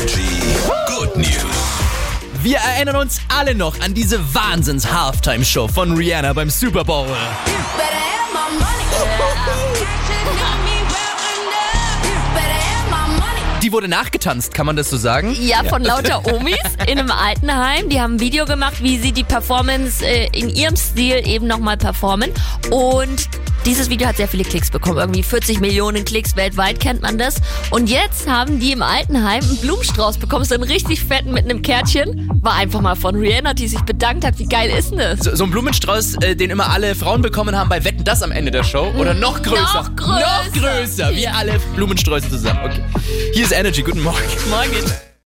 Energy Good News. Wir erinnern uns alle noch an diese Wahnsinns-Halftime-Show von Rihanna beim Super Bowl. Die wurde nachgetanzt, kann man das so sagen? Ja, von lauter Omis in einem Altenheim. Die haben ein Video gemacht, wie sie die Performance äh, in ihrem Stil eben nochmal performen. Und dieses Video hat sehr viele Klicks bekommen. Irgendwie 40 Millionen Klicks weltweit kennt man das. Und jetzt haben die im Altenheim einen Blumenstrauß bekommen. So einen richtig fetten mit einem Kärtchen. War einfach mal von Rihanna, die sich bedankt hat. Wie geil ist denn das? So, so ein Blumenstrauß, äh, den immer alle Frauen bekommen haben bei Wetten das am Ende der Show. Oder noch größer. Noch größer. Noch größer. Wie alle Blumensträuße zusammen. Okay. Hier ist Energy. Guten Morgen. Morgen.